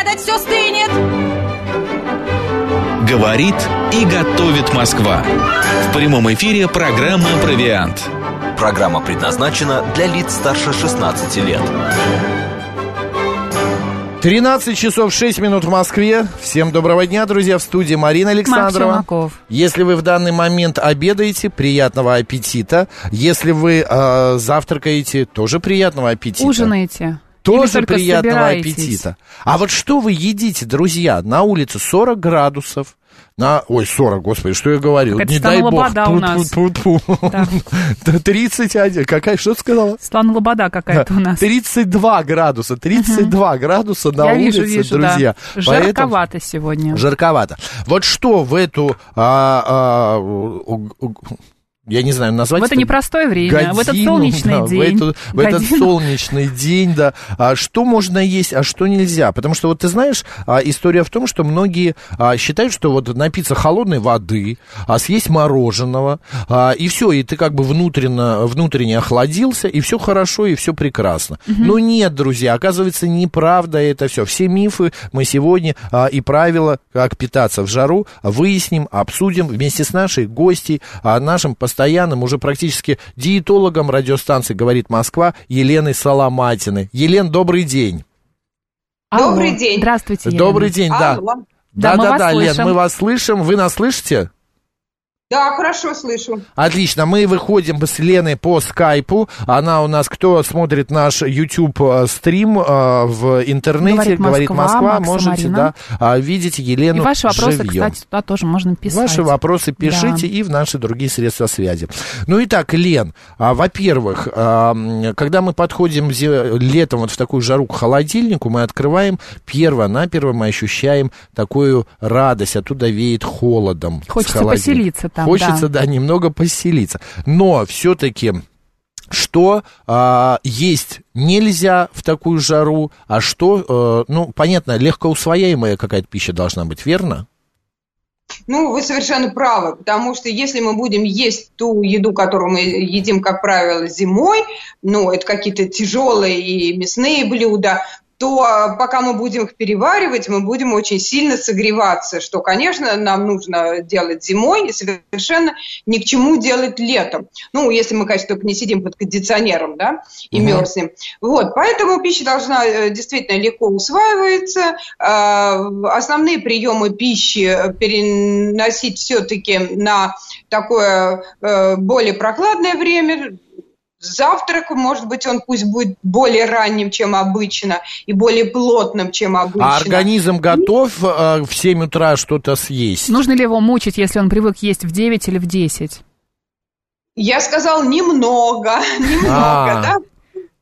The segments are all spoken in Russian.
обедать, все стынет. Говорит и готовит Москва. В прямом эфире программа «Провиант». Программа предназначена для лиц старше 16 лет. 13 часов 6 минут в Москве. Всем доброго дня, друзья. В студии Марина Александрова. Марк Челноков. Если вы в данный момент обедаете, приятного аппетита. Если вы э, завтракаете, тоже приятного аппетита. Ужинаете. Тоже приятного аппетита. А вот что вы едите, друзья? На улице 40 градусов. На, ой, 40, господи, что я говорю? Какая-то Не дай бог. Лобода у нас. Тьфу-тьфу-тьфу. Да. Да, 31. Какая, что ты сказала? Светлана Лобода какая-то у нас. 32 градуса, 32 градуса на Я улице, вижу, вижу, друзья. да. Поэтому- Жарковато сегодня. Жарковато. Вот что в эту, а, а, я не знаю, назвать В это это непростое время, в этот годину, солнечный да, день. В, эту- в этот Годину. солнечный день, да. А что можно есть, а что нельзя? Потому что вот ты знаешь, а, история в том, что многие а, считают, что вот напиться холодной воды, а съесть мороженого, а, и все, и ты как бы внутренне, внутренне охладился, и все хорошо, и все прекрасно. Но нет, друзья, оказывается, неправда это все. Все мифы мы сегодня а, и правила, как питаться в жару, выясним, обсудим вместе с нашей гостьей, а, нашим постоянным, уже практически диетологом радиостанции «Говорит Москва» Еленой Соломатиной. Елен, добрый день. Алло. Добрый день. Здравствуйте, Елена. Добрый день, да. Алло. Да, мы вас Да-да-да, Лен, слышим. мы вас слышим. Вы нас слышите? Да, хорошо слышу. Отлично, мы выходим с Леной по скайпу. Она у нас, кто смотрит наш YouTube э, стрим э, в интернете, Говорит говорит Москва, Москва, Макс и можете Марина. да, а, видеть Елену И ваши вопросы, живьем. кстати, туда тоже можно писать. Ваши вопросы пишите и в наши другие средства связи. Ну и так, Лен, а, во-первых, а, когда мы подходим летом вот в такую жару к холодильнику, мы открываем перво-наперво, мы ощущаем такую радость, оттуда веет холодом. Хочется поселиться там, Хочется, да. да, немного поселиться. Но все-таки что а, есть нельзя в такую жару, а что, э, ну, понятно, легкоусвояемая какая-то пища должна быть, верно? Ну, вы совершенно правы, потому что если мы будем есть ту еду, которую мы едим, как правило, зимой, ну, это какие-то тяжелые и мясные блюда, то а, пока мы будем их переваривать, мы будем очень сильно согреваться, что, конечно, нам нужно делать зимой и совершенно ни к чему делать летом. Ну, если мы, конечно, только не сидим под кондиционером, да, и Мгм. мерзнем. Вот, поэтому пища должна э, действительно легко усваиваться. А, Основные приемы пищи э, переносить все-таки на такое э, более прокладное время. Завтрак, может быть, он пусть будет более ранним, чем обычно, и более плотным, чем обычно. А организм готов э, в 7 утра что-то съесть? Нужно ли его мучить, если он привык есть в 9 или в 10? Я сказал немного, немного, А. да?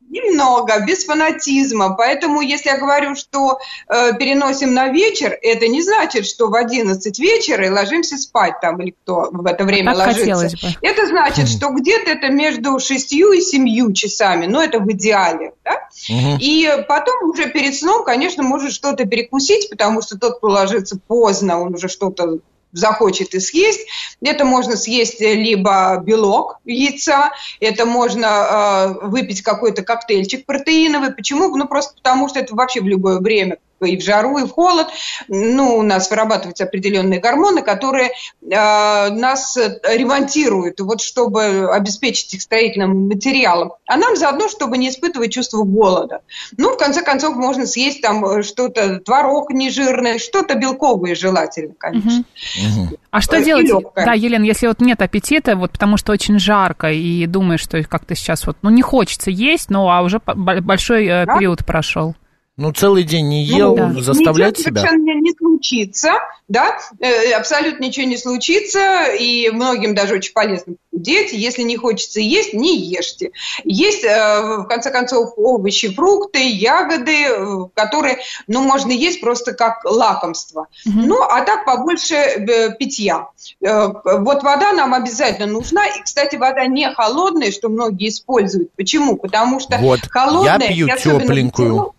Немного, без фанатизма. Поэтому, если я говорю, что э, переносим на вечер, это не значит, что в 11 вечера и ложимся спать там, или кто в это время Так ложится. бы. Это значит, что где-то это между 6 и 7 часами, но это в идеале. Да? Мгм. И потом уже перед сном, конечно, может что-то перекусить, потому что тот, кто ложится поздно, он уже что-то захочет и съесть. Это можно съесть либо белок яйца, это можно э, выпить какой-то коктейльчик протеиновый. Почему? Ну, просто потому что это вообще в любое время и в жару, и в холод, ну, у нас вырабатываются определенные гормоны, которые э, нас ремонтируют, вот чтобы обеспечить их строительным материалом, а нам заодно, чтобы не испытывать чувство голода. Ну, в конце концов, можно съесть там э, что-то, творог нежирный, что-то белковое желательно, конечно. Мгм. А что Э, и делать? лёгкое. Да, Елена, если вот нет аппетита, вот потому что очень жарко, и думаешь, что как-то сейчас вот, ну, не хочется есть, ну, а уже большой э, Да. период прошел. Ну, целый день не ел, да. заставлять ничего себя? совершенно не случится, да, э, абсолютно ничего не случится, и многим даже очень полезно похудеть. Если не хочется есть, не ешьте. Есть, э, в конце концов, овощи, фрукты, ягоды, э, которые, ну, можно есть просто как лакомство. Ну, а так побольше питья. Вот вода нам обязательно нужна. И, кстати, вода не холодная, что многие используют. Почему? Потому что Вот, я холодная, пью и особенно тепленькую.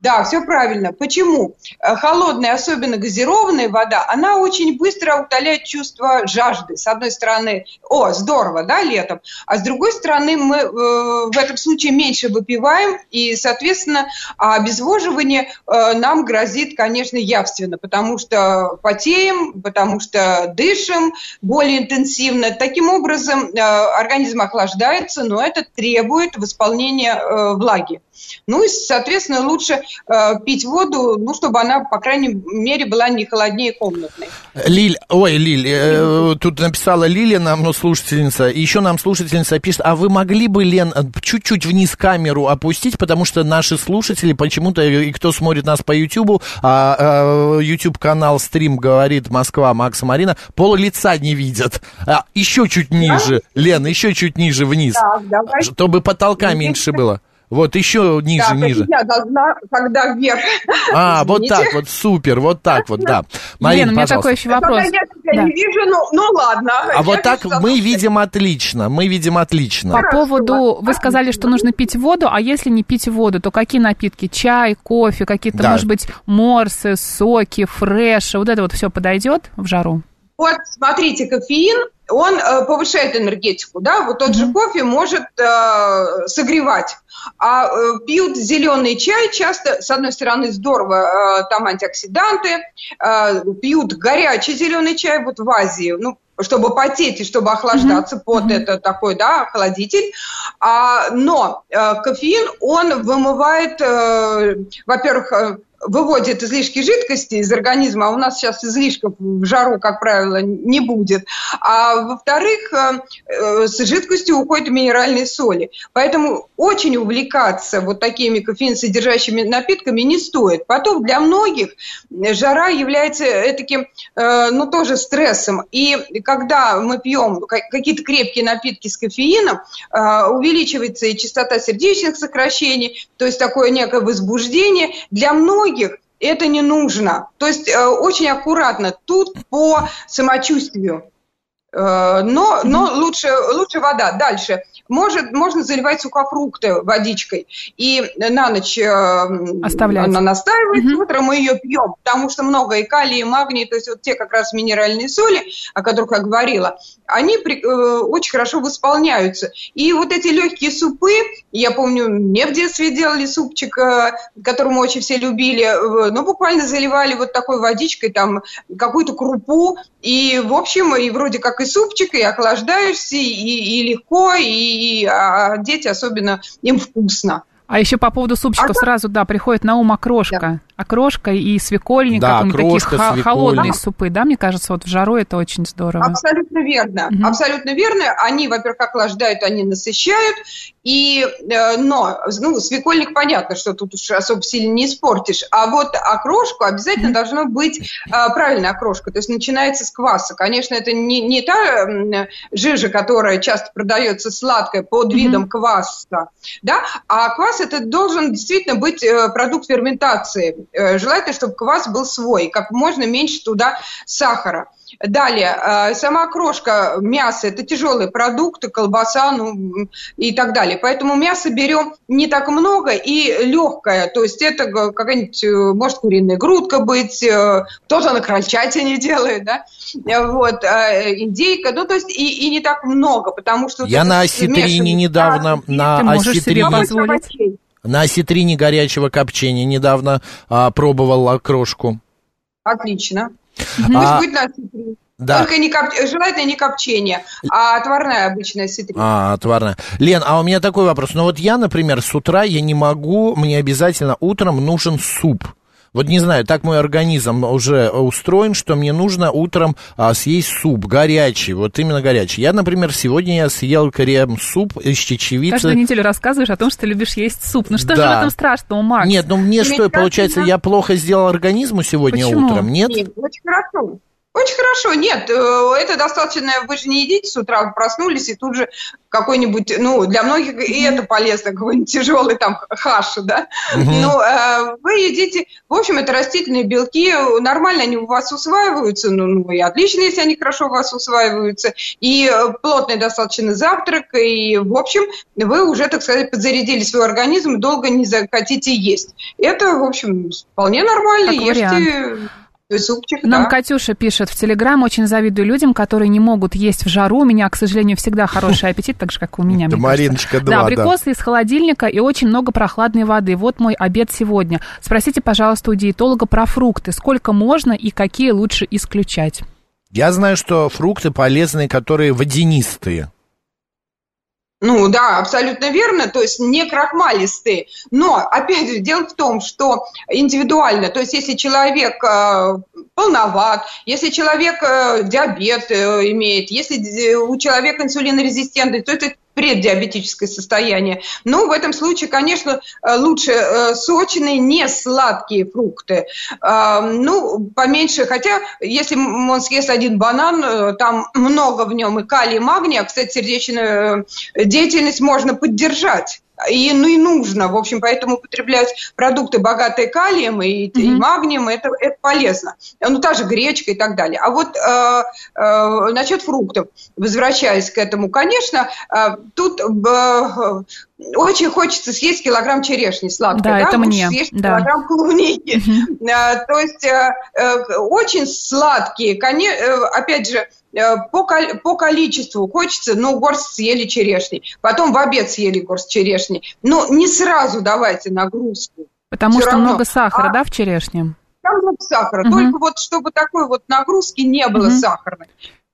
Да, все правильно. Почему? Э, холодная, особенно газированная вода, она очень быстро утоляет чувство жажды. С одной стороны, о, здорово, да, летом, а с другой стороны, мы э, в этом случае меньше выпиваем, и, соответственно, обезвоживание э, нам грозит, конечно, явственно, потому что потеем, потому что дышим более интенсивно. Таким образом, э, организм охлаждается, но это требует восполнения э, влаги. Ну и, соответственно, лучше э, пить воду, ну, чтобы она, по крайней мере, была не холоднее комнатной. Лиль, ой, Лиль, э, тут написала Лилия нам, ну, слушательница, еще нам слушательница пишет, а вы могли бы, Лен, чуть-чуть вниз камеру опустить, потому что наши слушатели почему-то, и кто смотрит нас по Ютубу, а, а, YouTube-канал «Стрим» говорит «Москва», Макс Марина, пол лица не видят. А, еще чуть ниже, да? Лен, еще чуть ниже вниз, так, давай. чтобы потолка меньше было. Вот еще ниже, да, ниже. Я должна, когда вверх. А, вот так вот, супер, вот так вот, да. Марина, Лена, у меня такой еще вопрос. Я тебя да. не вижу, ну, ну ладно. А вот так мы видим отлично, мы видим отлично. По поводу, вы сказали, что нужно пить воду, а если не пить воду, то какие напитки? Чай, кофе, какие-то, да. может быть, морсы, соки, фреши, вот это вот все подойдет в жару? Вот, смотрите, кофеин, он э, повышает энергетику, да, вот тот mm-hmm. же кофе может э, согревать. А э, пьют зеленый чай часто, с одной стороны, здорово, э, там антиоксиданты, э, пьют горячий зеленый чай, вот в Азии, ну, чтобы потеть и чтобы охлаждаться, mm-hmm. пот это такой, да, охладитель. А, но э, кофеин, он вымывает, э, во-первых, э, выводит излишки жидкости из организма, а у нас сейчас излишков в жару, как правило, не будет. А во-вторых, э, э, с жидкостью уходят минеральные соли. Поэтому очень увлекаться вот такими кофеин-содержащими напитками не стоит. Потом для многих жара является таким, э, ну, тоже стрессом. И когда мы пьем какие-то крепкие напитки с кофеином, увеличивается и частота сердечных сокращений, то есть такое некое возбуждение. Для многих многих это не нужно. То есть э, очень аккуратно. Тут по самочувствию. Э, но, но лучше, лучше вода. Дальше. Может, можно заливать сухофрукты водичкой. И на ночь э, Оставлять. она настаивает, угу. утром мы ее пьем, потому что много и калия, и магния, то есть вот те как раз минеральные соли, о которых я говорила, они при, э, очень хорошо восполняются. И вот эти легкие супы, я помню, мне в детстве делали супчик, э, который мы очень все любили, э, ну, буквально заливали вот такой водичкой, там, какую-то крупу, и, в общем, и вроде как и супчик, и охлаждаешься, и, и легко, и и а дети особенно, им вкусно. А еще по поводу супчиков а сразу, да, приходит на ум окрошка. Да. Окрошка и свекольник, да, такие х- холодные супы, да, мне кажется, вот в жару это очень здорово. Абсолютно верно, угу. абсолютно верно. Они, во-первых, охлаждают, они насыщают, и, э, но, ну, свекольник, понятно, что тут уж особо сильно не испортишь, а вот окрошку обязательно должно быть э, правильная окрошка, то есть начинается с кваса. Конечно, это не, не та жижа, которая часто продается сладкая под видом кваса, да, а квас это должен действительно быть э, продукт ферментации. Желательно, чтобы квас был свой, как можно меньше туда сахара. Далее, э, сама крошка мяса – это тяжелые продукты, колбаса ну, и так далее. Поэтому мясо берем не так много и легкое. То есть это какая-нибудь, может, куриная грудка быть, кто-то на крольчатине делает, да? Вот, индейка, ну, то есть и, и не так много, потому что... Я на осетрине недавно, на осетрине... На осетрине горячего копчения недавно а, пробовал окрошку. Отлично. А, Пусть будет на осетрине. Да. Только не коп... желательно не копчение, а отварная обычная осетрина. А, отварная. Лен, а у меня такой вопрос. Ну вот я, например, с утра я не могу, мне обязательно утром нужен суп. Вот не знаю, так мой организм уже устроен, что мне нужно утром а, съесть суп горячий, вот именно горячий. Я, например, сегодня я съел крем-суп из чечевицы. Каждую неделю рассказываешь о том, что ты любишь есть суп. Ну что да. же в этом страшного, Макс? Нет, ну мне что, получается, я плохо сделал организму сегодня Почему? утром, нет? Нет, очень хорошо. Очень хорошо. Нет, э, это достаточно, вы же не едите с утра, проснулись, и тут же какой-нибудь, ну, для многих и это полезно, какой-нибудь тяжелый там хаш, да. Угу. Ну, э, вы едите, в общем, это растительные белки, нормально они у вас усваиваются, ну, ну и отлично, если они хорошо у вас усваиваются, и плотный достаточно завтрак, и, в общем, вы уже, так сказать, подзарядили свой организм, долго не захотите есть. Это, в общем, вполне нормально, как ешьте... Вариант. Супчик, Нам да. Катюша пишет в Телеграм, очень завидую людям, которые не могут есть в жару. У меня, к сожалению, всегда хороший аппетит, так же, как и у меня. Да, Мариночка, да. Да, абрикосы да. из холодильника и очень много прохладной воды. Вот мой обед сегодня. Спросите, пожалуйста, у диетолога про фрукты. Сколько можно и какие лучше исключать? Я знаю, что фрукты полезные, которые водянистые. Ну да, абсолютно верно, то есть не крахмалистые. Но, опять же, дело в том, что индивидуально, то есть если человек э, полноват, если человек э, диабет э, имеет, если у человека инсулинорезистентность, то это преддиабетическое состояние. Но в этом случае, конечно, э, лучше э, сочные, не сладкие фрукты. А, ну, поменьше, хотя если он съест один банан, э, там много в нем и калия, и магния. Кстати, сердечную деятельность можно поддержать и, ну, и нужно. В общем, поэтому употреблять продукты, богатые калием и, mm-hmm. и магнием, это, это полезно. Ну, та же гречка и так далее. А вот э, э, насчет фруктов, возвращаясь к этому, конечно, э, тут э, очень хочется съесть килограмм черешни сладкой. Да, да? это Лучше мне. съесть да. килограмм клубники. Mm-hmm. То есть э, э, очень сладкие. Опять же, Э, по, по количеству хочется, ну, горсть съели черешни, потом в обед съели горсть черешни. Но не сразу давайте нагрузку. Потому Все что равно. много сахара, а, да, в черешне? Там много сахара, угу. только вот чтобы такой вот нагрузки не было угу. сахарной.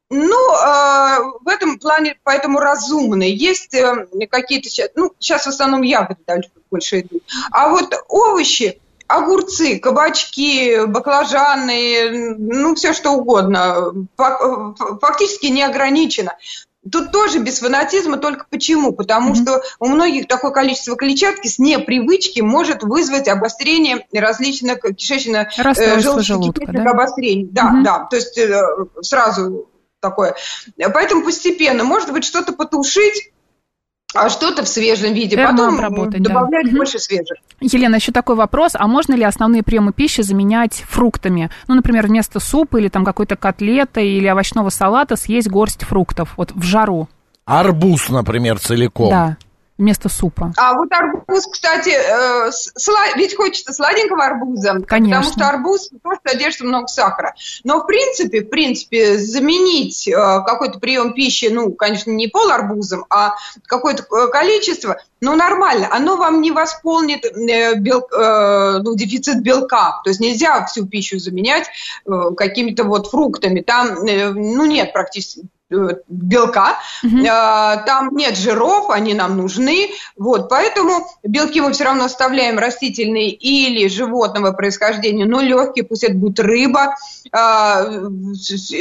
Ну, э, в этом плане, поэтому разумные. Есть э, какие-то сейчас, ну, сейчас в основном ягоды дальше больше идут. А вот овощи, огурцы, кабачки, баклажаны, ну, все что угодно. Фактически не ограничено. Тут тоже без фанатизма, только почему? Потому mm-hmm. что у многих такое количество клетчатки с непривычки может вызвать обострение различных кишечно-желудочных э, да? обострений. Да, mm-hmm. да, то есть э, сразу такое. Поэтому постепенно, может быть, что-то потушить, а что-то в свежем виде, потом обработать, добавлять да. больше свежих. Елена, еще такой вопрос, а можно ли основные приемы пищи заменять фруктами? Ну, например, вместо супа или там какой-то котлеты или овощного салата съесть горсть фруктов, вот в жару? Арбуз, например, целиком. Да вместо супа. А вот арбуз, кстати, э, сла... ведь хочется сладенького арбуза, Конечно. потому что арбуз тоже содержит много сахара. Но в принципе, в принципе, заменить э, какой-то прием пищи, ну, конечно, не пол арбузом, а какое-то э, количество, ну, нормально. Оно вам не восполнит э, бел... э, ну, дефицит белка. То есть нельзя всю пищу заменять э, какими-то вот фруктами. Там, э, ну, нет практически Э, белка, угу. там нет жиров, они нам нужны, вот, поэтому белки мы все равно оставляем растительные или животного происхождения, но легкие, пусть это будет рыба, а,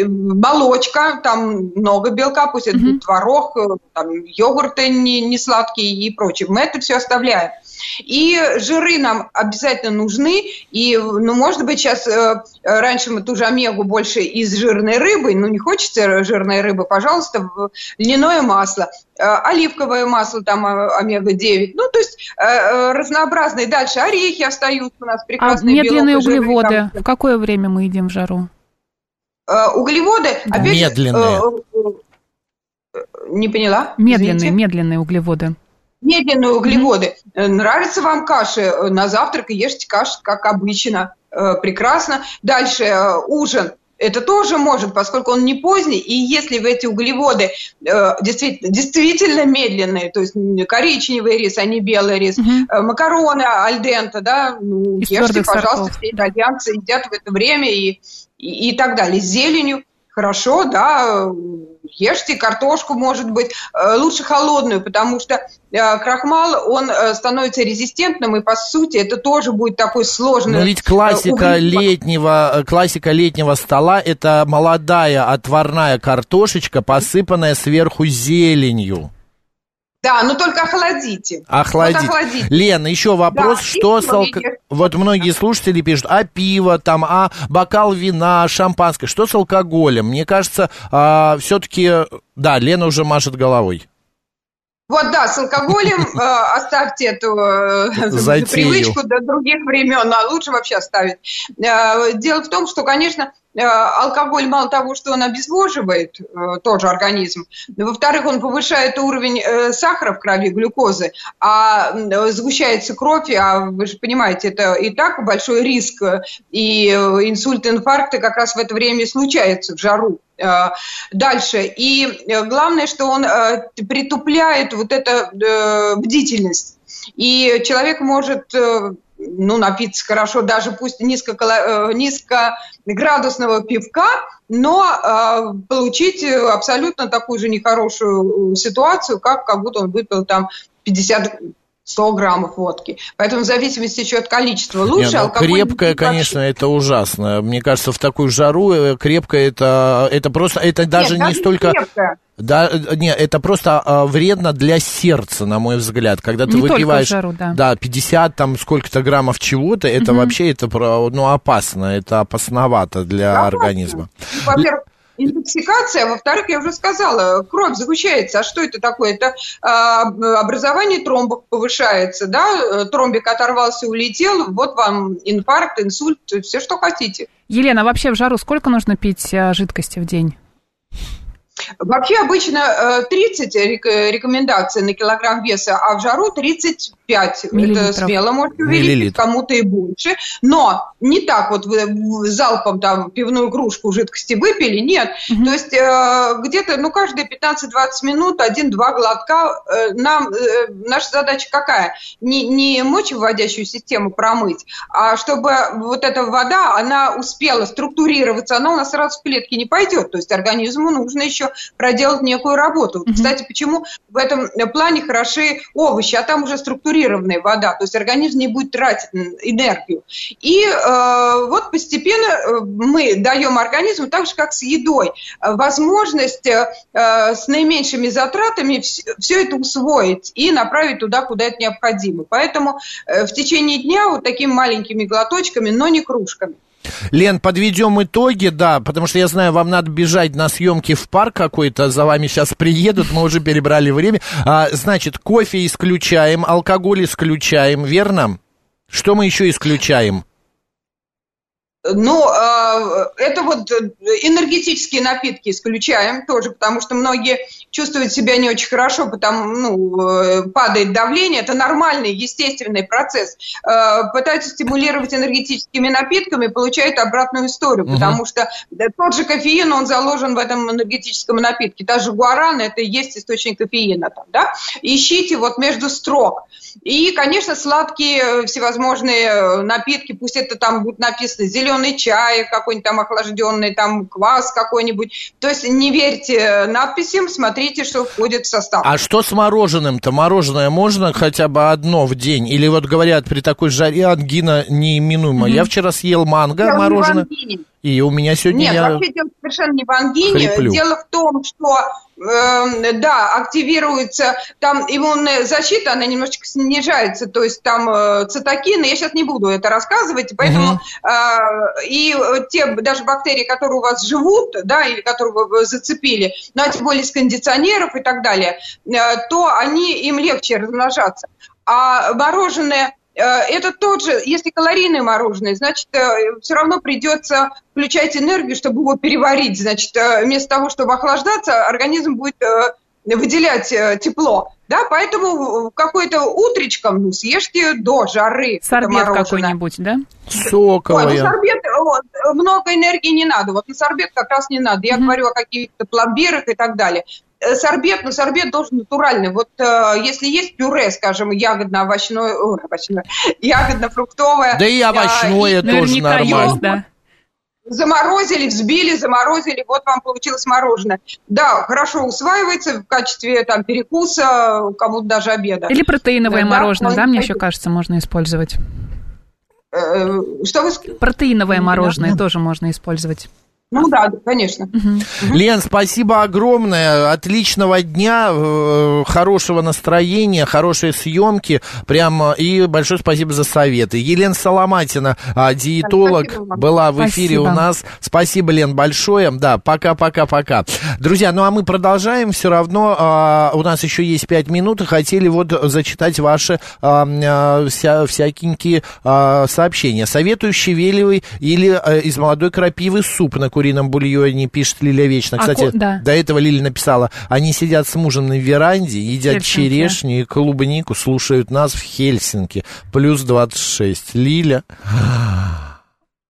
молочка, там много белка, пусть это угу. будет творог, э, там, йогурты не, не сладкие и прочее, мы это все оставляем. И жиры нам обязательно нужны. И, ну, может быть, сейчас э, раньше мы ту же омегу больше из жирной рыбы, ну, не хочется жирной рыбы, пожалуйста, льняное масло, э, оливковое масло, там э, омега-9. Ну, то есть э, э, разнообразные. Дальше орехи остаются у нас прекрасные. А медленные белок, углеводы жиры, в какое время мы едим в жару? Э, углеводы, да. опять медленные. Э, э, не поняла? Медленные, Извините. медленные углеводы медленные углеводы. Mm-hmm. Нравится вам каша? Э, на завтрак ешьте кашу, как обычно. Прекрасно. Дальше ужин. Это тоже может, поскольку он не поздний, и если в эти углеводы э, действительно, действительно медленные, то есть коричневый рис, а не белый рис, угу. э, макароны альдента, да, ну, ешьте, пожалуйста, сортов. все итальянцы едят в это время и, и, и так далее. С зеленью хорошо, да, ешьте картошку, может быть, э, лучше холодную, потому что э, крахмал, он э, становится резистентным, и, по сути, это тоже будет такой сложный... Но ведь классика летнего, классика летнего стола – это молодая отварная картошечка, посыпанная сверху зеленью. Да, но только охладите. Охладить. Вот охладите. Лена, еще вопрос, да, что с алко... Вот многие слушатели пишут, а пиво, там, а бокал вина, шампанское. Что с алкоголем? Мне кажется, а, все-таки... Да, Лена уже машет головой. Вот да, с алкоголем э, оставьте эту э, привычку до других времен, а лучше вообще оставить. Э, дело в том, что, конечно, алкоголь мало того, что он обезвоживает э, тоже организм, во-вторых, он повышает уровень э, сахара в крови, глюкозы, а сгущается кровь, а вы же понимаете, это и так большой риск, и инсульт, инфаркты как раз в это время случаются в жару. Дальше. И главное, что он притупляет вот эту бдительность. И человек может ну, напиться хорошо, даже пусть низко, э, низкоградусного пивка, но э, получить абсолютно такую же нехорошую ситуацию, как, как будто он выпил там 50 100 граммов водки. Поэтому в зависимости еще от количества лучше. Не, ну, крепкая, конечно, это ужасно. Мне кажется, в такую жару э, крепкая это, это просто, это даже Нет, не столько... Крепкая. Да, э, не, это просто а, вредно для сердца, на мой взгляд. Когда ты не выпиваешь жару, да. Да, 50 там сколько-то граммов чего-то, это угу. вообще это ну, опасно, это опасновато для да, организма. Во-первых, интоксикация, во-вторых, я уже сказала, кровь загущается. А что это такое? Это э, образование тромбов повышается, да, тромбик оторвался, улетел, вот вам инфаркт, инсульт, все, что хотите. Елена, а вообще в жару сколько нужно пить а, жидкости в день? Вообще обычно 30 э, рекомендаций на килограмм веса, а в жару 35. Это смело можете увеличить, кому-то и больше. Но не так вот вы залпом там пивную кружку жидкости выпили, нет. Угу. То есть э, где-то, ну, каждые 15-20 минут один-два глотка. Э, нам, наша задача какая? Не, не мочевыводящую систему промыть, а чтобы вот эта вода, она успела структурироваться, она у нас сразу в клетки не пойдет. То есть организму нужно еще проделать некую работу. Mm-hmm. Кстати, почему в этом плане хороши овощи, а там уже структурированная вода, то есть организм не будет тратить энергию. И э, вот постепенно э, мы даем организму, так же как с едой, возможность э, с наименьшими затратами все, все это усвоить и направить туда, куда это необходимо. Поэтому э, в течение дня вот такими маленькими глоточками, но не кружками. Лен, подведем итоги, да, потому что я знаю, вам надо бежать на съемки в парк какой-то, за вами сейчас приедут, мы уже перебрали время. А, значит, кофе исключаем, алкоголь исключаем, верно? Что мы еще исключаем? Ну, а, это вот энергетические напитки исключаем тоже, потому что многие чувствуют себя не очень хорошо, потому ну, э, падает давление. Это нормальный, естественный процесс. Э, пытаются стимулировать энергетическими напитками, получают обратную историю, угу. потому что тот же кофеин, он заложен в этом энергетическом напитке. Та же гуарана, это и есть источник кофеина. Там, да? Ищите вот между строк. И, конечно, сладкие всевозможные напитки, пусть это там будет написано зеленый чай, какой-нибудь там охлажденный, там квас какой-нибудь. То есть не верьте надписям, смотрите что входит в состав. А что с мороженым-то? Мороженое можно хотя бы одно в день? Или вот говорят, при такой жаре ангина неименуема. Mm-hmm. Я вчера съел манго я мороженое. И у меня сегодня... Нет, я... вообще дело совершенно не в ангине. Хриплю. Дело в том, что э, да, активируется там иммунная защита, она немножечко снижается, то есть там э, цитокины, я сейчас не буду это рассказывать, поэтому угу. э, и те даже бактерии, которые у вас живут, да, или которые вы зацепили, ну, а тем более с кондиционеров и так далее, э, то они, им легче размножаться. А мороженое Э, это тот же, если калорийное мороженое, значит, э, все равно придется включать энергию, чтобы его переварить. Значит, э, вместо того, чтобы охлаждаться, организм будет выделять тепло. Да, поэтому какой-то утречком ну, съешьте до жары. Сорбет какой-нибудь, да? Соковое. Ой, ну, сорбет, вот, много энергии не надо. Вот на сорбет как раз не надо. Я mm-hmm. говорю о каких-то пломбирах и так далее. Э, сорбет, но сорбет должен натуральный. Вот э, если есть пюре, скажем, ягодно-овощное, о, овощное, ягодно-фруктовое. Да и овощное э, тоже нормально. Есть, да. Заморозили, взбили, заморозили, вот вам получилось мороженое. Да, хорошо усваивается в качестве там перекуса, кому-то даже обеда. Или протеиновое да, мороженое, да, да мне еще кажется, можно использовать. Э, что вы... Протеиновое мороженое да. тоже можно использовать. Ну да, конечно. Угу. Лен, спасибо огромное. Отличного дня, э, хорошего настроения, хорошей съемки. Прям и большое спасибо за советы. Елена Соломатина, а, диетолог, была в эфире спасибо. у нас. Спасибо, Лен, большое. Да, пока-пока-пока. Друзья, ну а мы продолжаем. Все равно а, у нас еще есть пять минут. И хотели вот зачитать ваши а, вся, всякие сообщения. Советую щавелевый или из молодой крапивы суп на курином бульоне, пишет Лилия Вечно. Кстати, а, да. до этого Лилия написала, они сидят с мужем на веранде, едят Хельсинки. черешню и клубнику, слушают нас в Хельсинки. Плюс 26. Лиля...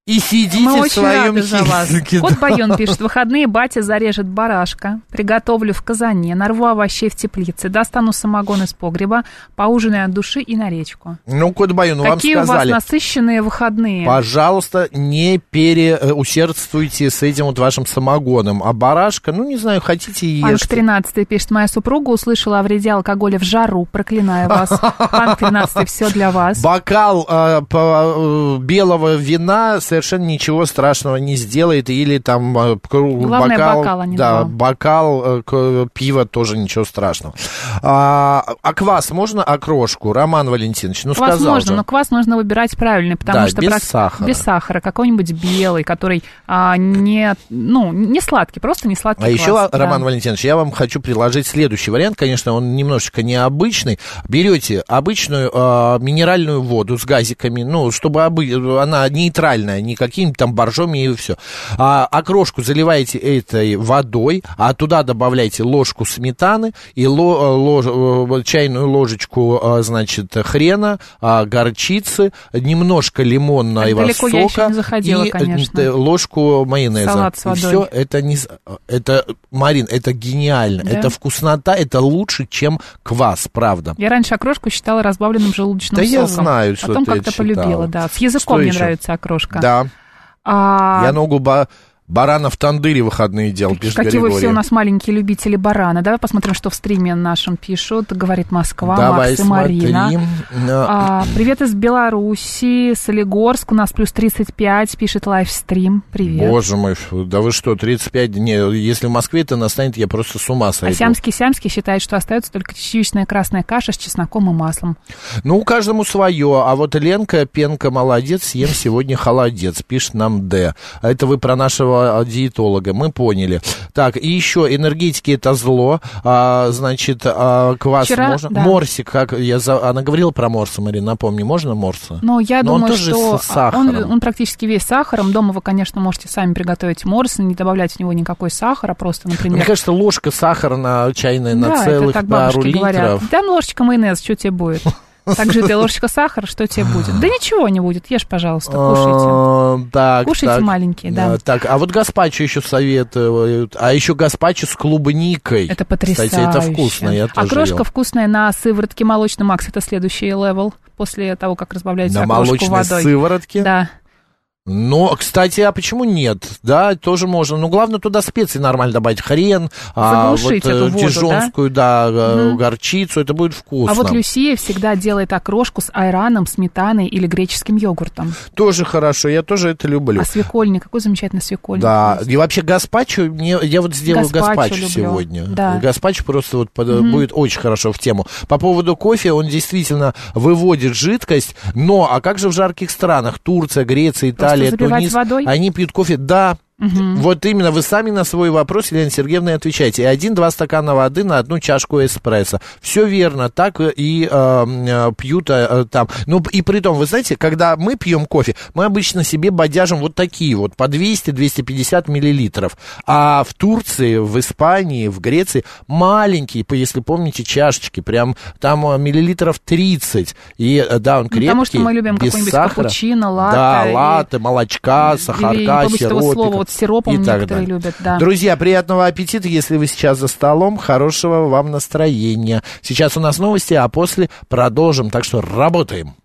И сидите Мы в своем за вас. Кот Байон пишет, выходные батя зарежет барашка, приготовлю в казане, нарву овощей в теплице, достану самогон из погреба, поужинаю от души и на речку. Ну, Кот Байон, вам Какие сказали. у вас насыщенные выходные? Пожалуйста, не переусердствуйте с этим вот вашим самогоном. А барашка, ну, не знаю, хотите ешьте. Панк 13 пишет, моя супруга услышала о вреде алкоголя в жару, проклинаю вас. Панк 13 все для вас. Бокал э, э, белого вина с совершенно ничего страшного не сделает, или там э, Главное, бокал, бокал а да, бокал э, пива тоже ничего страшного. А, а квас можно окрошку, Роман Валентинович? Ну, квас сказал можно, же. но квас нужно выбирать правильный, потому да, что без сахара. без сахара, какой-нибудь белый, который а, не, ну, не сладкий, просто не сладкий А квас, еще, да. Роман Валентинович, я вам хочу предложить следующий вариант, конечно, он немножечко необычный. Берете обычную э, минеральную воду с газиками, ну, чтобы обы... она нейтральная, не какими-то там боржоми и все. А окрошку заливаете этой водой, а туда добавляете ложку сметаны и ло, лож, э, чайную ложечку, э, значит, хрена, а, горчицы, немножко лимонного сока я еще не заходила, и конечно. ложку майонеза. Салат с водой. И все, это не... Это, Марин, это гениально. Да? Это вкуснота, это лучше, чем квас, правда. Я раньше окрошку считала разбавленным желудочным да соком. я знаю, что Потом как-то полюбила, да. С языком что мне еще? нравится окрошка. Да. А... Я ногу ба Барана в тандыре выходные делал, пишет Какие Григорий. вы все у нас маленькие любители барана. Давай посмотрим, что в стриме нашем пишут. Говорит Москва, Давай Макс и Марина. смотрим. А, привет из Беларуси, Солигорск. У нас плюс 35, пишет лайвстрим. Привет. Боже мой, да вы что, 35 дней. Если в Москве это настанет, я просто с ума А сойду. Сямский-Сямский считает, что остается только чечевичная красная каша с чесноком и маслом. Ну, каждому свое. А вот Ленка, Пенка, молодец, съем сегодня холодец, пишет нам Д. А это вы про нашего диетолога, мы поняли. Так, и еще энергетики это зло, а, значит, а, квас Вчера, можно. да. Морсик, как я за... она говорила про морса, Марина, напомни, можно морса? Но я Но он думаю, тоже что с сахаром. он, он практически весь сахаром. Дома вы, конечно, можете сами приготовить морс, не добавлять в него никакой сахара, просто, например... Мне кажется, ложка сахара на чайная на да, целых это так пару литров. говорят. Там ложечка майонеза, что тебе будет? Также ты ложечка сахара, что тебе будет? Да ничего не будет, ешь, пожалуйста, кушайте. А, Так, Кушайте так. маленькие, да. А, Так, а вот гаспачо еще советуют. А еще гаспачо с клубникой. Это потрясающе. Кстати, это вкусно, я тоже Окрошка ел. вкусная на сыворотке молочный Макс, это следующий level после того, как разбавляете На окрошку молочной водой. сыворотке? Да. Но, кстати, а почему нет? Да, тоже можно. Ну, главное туда специи нормально добавить. Хрен, а, вот, э, эту воду, дижонскую, да, э, Мгм. горчицу, это будет вкусно. А вот Люсия всегда делает окрошку с айраном, сметаной или греческим йогуртом. Тоже хорошо, я тоже это люблю. А свекольник, какой замечательный свекольник. Да, есть. и вообще гаспачо, мне, я вот сделаю Гаспачо гаспачо, сегодня. да. Гаспачо просто вот под- будет очень хорошо в тему. По поводу кофе, он действительно выводит жидкость, но а как же в жарких странах? Турция, Греция, Италия, запивать Тунис. водой? Они пьют кофе, да, Вот именно, вы сами на свой вопрос, Елена Сергеевна, отвечаете. И Один-два стакана воды на одну чашку эспрессо. Все верно, так и э, э, пьют э, там. Ну, и при том, вы знаете, когда мы пьем кофе, мы обычно себе бодяжим вот такие вот, по 200-250 миллилитров. А в Турции, в Испании, в Греции маленькие, если помните, чашечки, прям там э, миллилитров 30. И э, да, он крепкий, Потому что мы любим какой-нибудь сахара. капучино, латте. Да, латте, молочка, сахарка, не побоюсь вот сиропом и некоторые далее. любят, да. Друзья, приятного аппетита, если вы сейчас за столом. Хорошего вам настроения. Сейчас у нас новости, а после продолжим. Так что работаем.